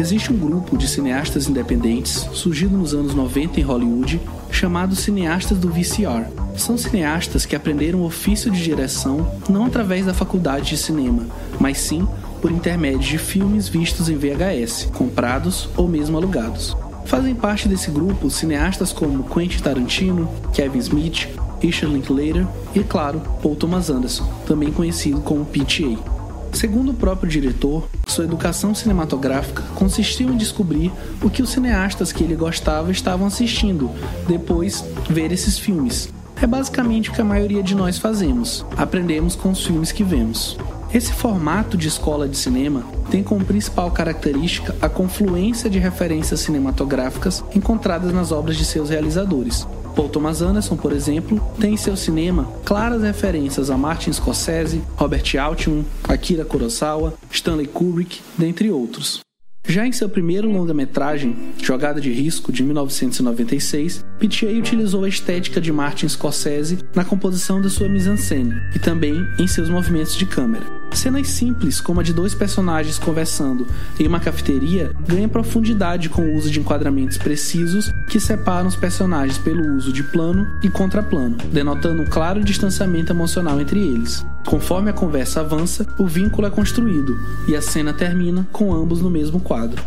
Existe um grupo de cineastas independentes surgido nos anos 90 em Hollywood chamado Cineastas do VCR. São cineastas que aprenderam o ofício de direção não através da faculdade de cinema, mas sim por intermédio de filmes vistos em VHS, comprados ou mesmo alugados. Fazem parte desse grupo cineastas como Quentin Tarantino, Kevin Smith, Richard Linklater e, claro, Paul Thomas Anderson, também conhecido como PTA. Segundo o próprio diretor, sua educação cinematográfica consistiu em descobrir o que os cineastas que ele gostava estavam assistindo, depois ver esses filmes. É basicamente o que a maioria de nós fazemos: aprendemos com os filmes que vemos. Esse formato de escola de cinema tem como principal característica a confluência de referências cinematográficas encontradas nas obras de seus realizadores. Paul Thomas Anderson, por exemplo, tem em seu cinema claras referências a Martin Scorsese, Robert Altman, Akira Kurosawa, Stanley Kubrick, dentre outros. Já em seu primeiro longa-metragem, Jogada de Risco, de 1996, PTA utilizou a estética de Martin Scorsese na composição da sua mise-en-scène e também em seus movimentos de câmera. Cenas simples, como a de dois personagens conversando em uma cafeteria, ganham profundidade com o uso de enquadramentos precisos que separam os personagens pelo uso de plano e contraplano, denotando um claro distanciamento emocional entre eles. Conforme a conversa avança, o vínculo é construído e a cena termina com ambos no mesmo quadro.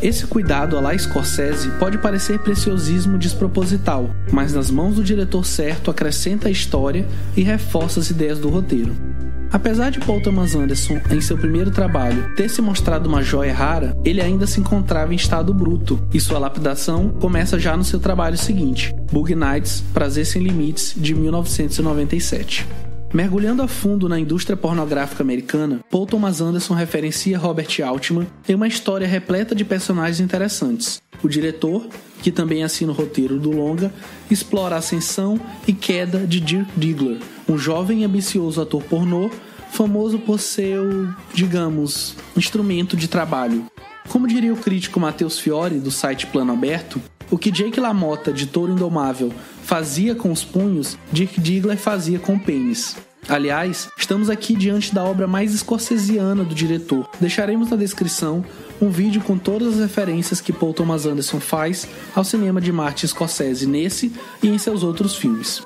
Esse cuidado a la Scorsese pode parecer preciosismo desproposital, mas nas mãos do diretor certo acrescenta a história e reforça as ideias do roteiro. Apesar de Paul Thomas Anderson, em seu primeiro trabalho, ter se mostrado uma joia rara, ele ainda se encontrava em estado bruto, e sua lapidação começa já no seu trabalho seguinte, Bug Nights Prazer Sem Limites, de 1997. Mergulhando a fundo na indústria pornográfica americana, Paul Thomas Anderson referencia Robert Altman em uma história repleta de personagens interessantes. O diretor, que também assina o roteiro do longa, explora a ascensão e queda de Dirk Diggler, um jovem e ambicioso ator pornô famoso por seu, digamos, instrumento de trabalho. Como diria o crítico Matheus Fiore, do site Plano Aberto, o que Jake LaMotta, de Touro Indomável, fazia com os punhos, Dirk Diggler fazia com o pênis. Aliás, estamos aqui diante da obra mais escocesiana do diretor. Deixaremos na descrição um vídeo com todas as referências que Paul Thomas Anderson faz ao cinema de Martin Scorsese nesse e em seus outros filmes.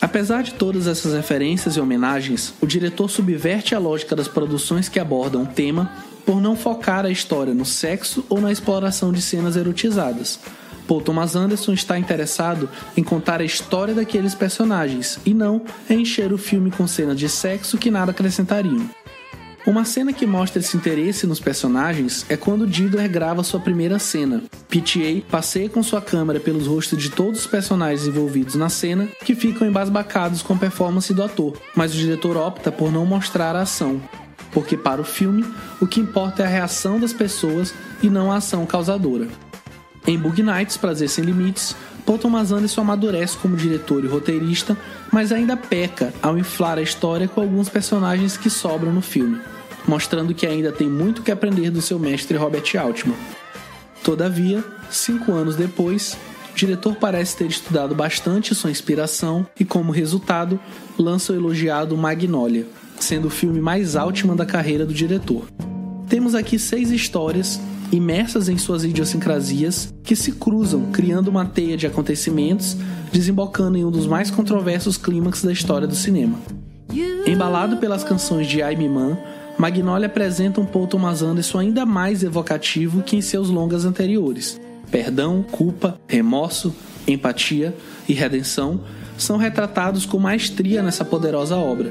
Apesar de todas essas referências e homenagens, o diretor subverte a lógica das produções que abordam o tema por não focar a história no sexo ou na exploração de cenas erotizadas. Paul Thomas Anderson está interessado em contar a história daqueles personagens e não em encher o filme com cenas de sexo que nada acrescentariam. Uma cena que mostra esse interesse nos personagens é quando Diddler grava sua primeira cena. PTA passeia com sua câmera pelos rostos de todos os personagens envolvidos na cena, que ficam embasbacados com a performance do ator, mas o diretor opta por não mostrar a ação, porque para o filme o que importa é a reação das pessoas e não a ação causadora. Em Bug Nights, Prazer Sem Limites, Paul Thomas Anderson amadurece como diretor e roteirista, mas ainda peca ao inflar a história com alguns personagens que sobram no filme mostrando que ainda tem muito que aprender do seu mestre Robert Altman. Todavia, cinco anos depois, o diretor parece ter estudado bastante sua inspiração e, como resultado, lança o elogiado Magnolia, sendo o filme mais Altman da carreira do diretor. Temos aqui seis histórias imersas em suas idiosincrasias que se cruzam, criando uma teia de acontecimentos, desembocando em um dos mais controversos clímax da história do cinema. Embalado pelas canções de Aimee Mann, Magnolia apresenta um Paul Thomas Anderson ainda mais evocativo que em seus longas anteriores. Perdão, culpa, remorso, empatia e redenção são retratados com maestria nessa poderosa obra.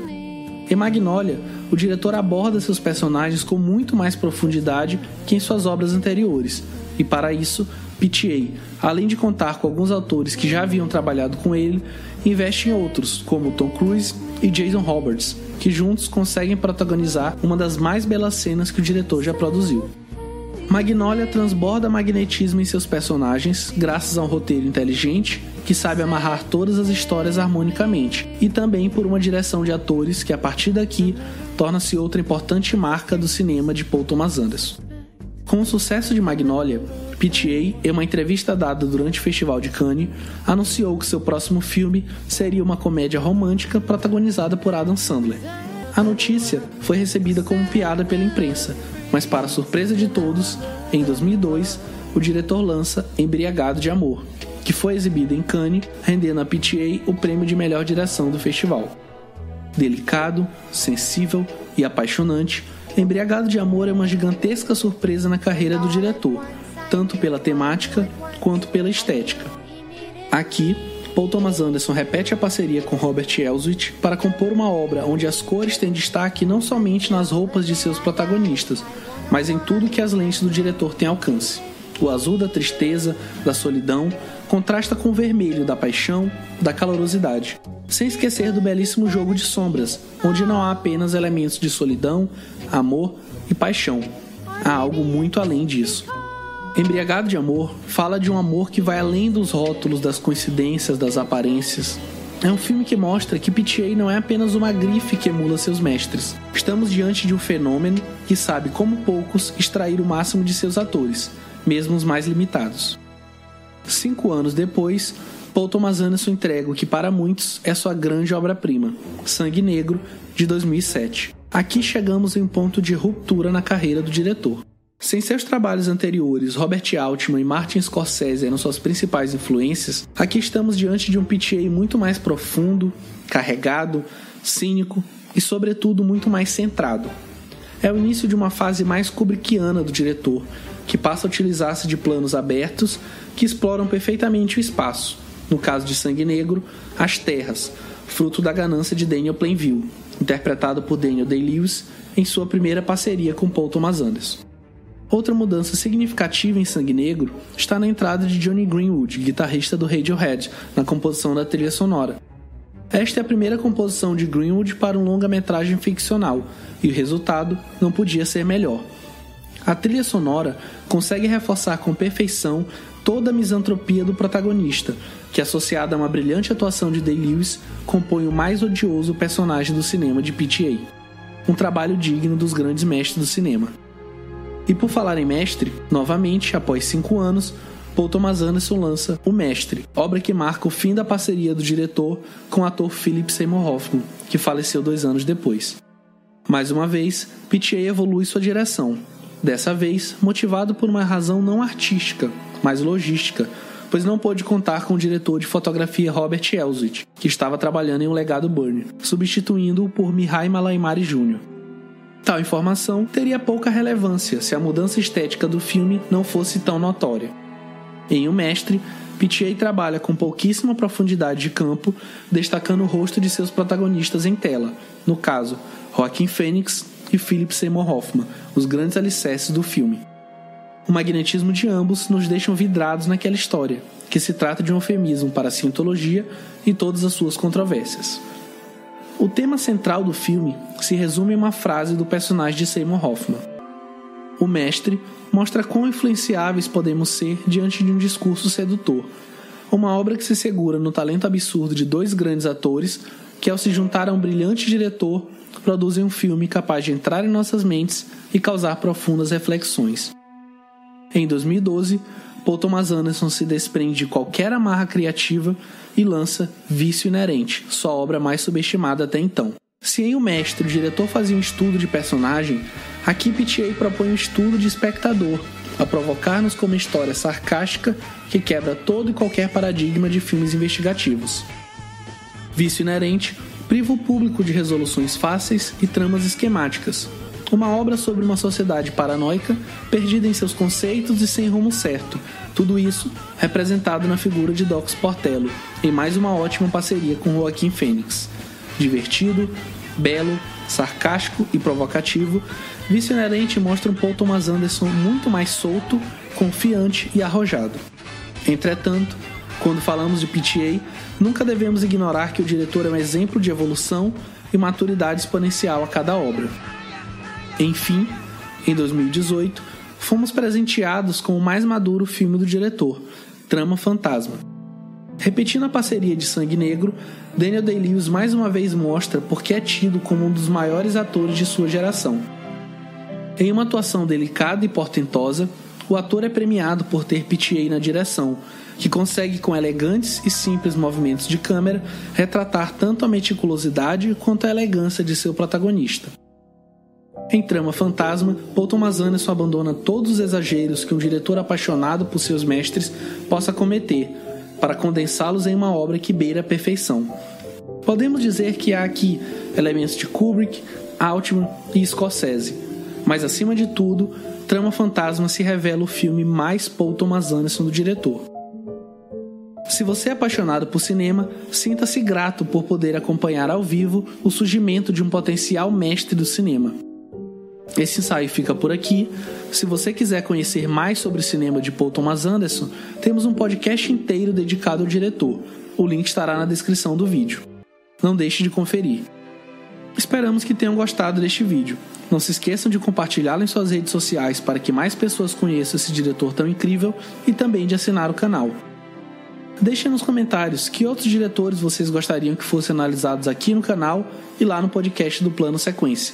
Em Magnolia, o diretor aborda seus personagens com muito mais profundidade que em suas obras anteriores, e para isso, PTA, além de contar com alguns autores que já haviam trabalhado com ele, investe em outros, como Tom Cruise e Jason Roberts, que juntos conseguem protagonizar uma das mais belas cenas que o diretor já produziu. Magnolia transborda magnetismo em seus personagens, graças a um roteiro inteligente que sabe amarrar todas as histórias harmonicamente, e também por uma direção de atores que, a partir daqui, torna-se outra importante marca do cinema de Paul Thomas Anderson. Com o sucesso de Magnolia, PTA, em uma entrevista dada durante o Festival de Cannes, anunciou que seu próximo filme seria uma comédia romântica protagonizada por Adam Sandler. A notícia foi recebida como piada pela imprensa, mas para surpresa de todos, em 2002, o diretor lança Embriagado de Amor, que foi exibido em Cannes, rendendo a PTA o prêmio de melhor direção do festival. Delicado, sensível e apaixonante, Embriagado de Amor é uma gigantesca surpresa na carreira do diretor, tanto pela temática quanto pela estética. Aqui, Paul Thomas Anderson repete a parceria com Robert Elswit para compor uma obra onde as cores têm destaque não somente nas roupas de seus protagonistas, mas em tudo que as lentes do diretor têm alcance. O azul da tristeza, da solidão, contrasta com o vermelho da paixão, da calorosidade. Sem esquecer do belíssimo jogo de sombras, onde não há apenas elementos de solidão, amor e paixão. Há algo muito além disso. Embriagado de Amor fala de um amor que vai além dos rótulos, das coincidências, das aparências. É um filme que mostra que PTA não é apenas uma grife que emula seus mestres. Estamos diante de um fenômeno que sabe, como poucos, extrair o máximo de seus atores, mesmo os mais limitados. Cinco anos depois, Paul Thomas Anderson entrega o que para muitos é sua grande obra-prima, Sangue Negro, de 2007. Aqui chegamos em um ponto de ruptura na carreira do diretor. Sem seus trabalhos anteriores, Robert Altman e Martin Scorsese eram suas principais influências, aqui estamos diante de um PTA muito mais profundo, carregado, cínico e, sobretudo, muito mais centrado. É o início de uma fase mais kubrickiana do diretor, que passa a utilizar-se de planos abertos que exploram perfeitamente o espaço, no caso de Sangue Negro, as terras, fruto da ganância de Daniel Plainville, interpretado por Daniel Day-Lewis em sua primeira parceria com Paul Thomas Anderson. Outra mudança significativa em Sangue Negro está na entrada de Johnny Greenwood, guitarrista do Radiohead, na composição da trilha sonora. Esta é a primeira composição de Greenwood para um longa-metragem ficcional, e o resultado não podia ser melhor. A trilha sonora consegue reforçar com perfeição toda a misantropia do protagonista, que, associada a uma brilhante atuação de Day-Lewis, compõe o mais odioso personagem do cinema de PTA. Um trabalho digno dos grandes mestres do cinema. E por falar em mestre, novamente, após cinco anos, Paul Thomas Anderson lança O Mestre, obra que marca o fim da parceria do diretor com o ator Philip Seymour Hoffman, que faleceu dois anos depois. Mais uma vez, PTA evolui sua direção, dessa vez motivado por uma razão não artística, mas logística, pois não pôde contar com o diretor de fotografia Robert Elswit, que estava trabalhando em Um Legado Burn, substituindo-o por Mihai Malaimari Jr. Tal informação teria pouca relevância se a mudança estética do filme não fosse tão notória. Em O Mestre, PTA trabalha com pouquíssima profundidade de campo, destacando o rosto de seus protagonistas em tela, no caso, Joaquin Phoenix e Philip Seymour Hoffman, os grandes alicerces do filme. O magnetismo de ambos nos deixam vidrados naquela história, que se trata de um eufemismo para a cientologia e todas as suas controvérsias. O tema central do filme se resume em uma frase do personagem de Seymour Hoffman. O mestre mostra quão influenciáveis podemos ser diante de um discurso sedutor, uma obra que se segura no talento absurdo de dois grandes atores que, ao se juntar a um brilhante diretor, produzem um filme capaz de entrar em nossas mentes e causar profundas reflexões. Em 2012, Paul Thomas Anderson se desprende de qualquer amarra criativa e lança Vício Inerente, sua obra mais subestimada até então. Se em O Mestre o diretor fazia um estudo de personagem, aqui PTA propõe um estudo de espectador, a provocar-nos com uma história sarcástica que quebra todo e qualquer paradigma de filmes investigativos. Vício Inerente priva o público de resoluções fáceis e tramas esquemáticas, uma obra sobre uma sociedade paranoica, perdida em seus conceitos e sem rumo certo. Tudo isso representado na figura de Doc Portello, em mais uma ótima parceria com Joaquim Fênix. Divertido, belo, sarcástico e provocativo, Vício Inerente mostra um Paul Thomas Anderson muito mais solto, confiante e arrojado. Entretanto, quando falamos de PTA, nunca devemos ignorar que o diretor é um exemplo de evolução e maturidade exponencial a cada obra. Enfim, em 2018, fomos presenteados com o mais maduro filme do diretor, Trama Fantasma. Repetindo a parceria de Sangue Negro, Daniel Day-Lewis mais uma vez mostra porque é tido como um dos maiores atores de sua geração. Em uma atuação delicada e portentosa, O ator é premiado por ter PTA na direção, que consegue com elegantes e simples movimentos de câmera retratar tanto a meticulosidade quanto a elegância de seu protagonista. Em Trama Fantasma, Paul Thomas Anderson abandona todos os exageros que um diretor apaixonado por seus mestres possa cometer, para condensá-los em uma obra que beira a perfeição. Podemos dizer que há aqui elementos de Kubrick, Altman e Scorsese, mas acima de tudo, Trama Fantasma se revela o filme mais Paul Thomas Anderson do diretor. Se você é apaixonado por cinema, sinta-se grato por poder acompanhar ao vivo o surgimento de um potencial mestre do cinema. Esse ensaio fica por aqui. Se você quiser conhecer mais sobre o cinema de Paul Thomas Anderson, temos um podcast inteiro dedicado ao diretor. O link estará na descrição do vídeo. Não deixe de conferir. Esperamos que tenham gostado deste vídeo. Não se esqueçam de compartilhá-lo em suas redes sociais para que mais pessoas conheçam esse diretor tão incrível e também de assinar o canal. Deixem nos comentários que outros diretores vocês gostariam que fossem analisados aqui no canal e lá no podcast do Plano Sequência.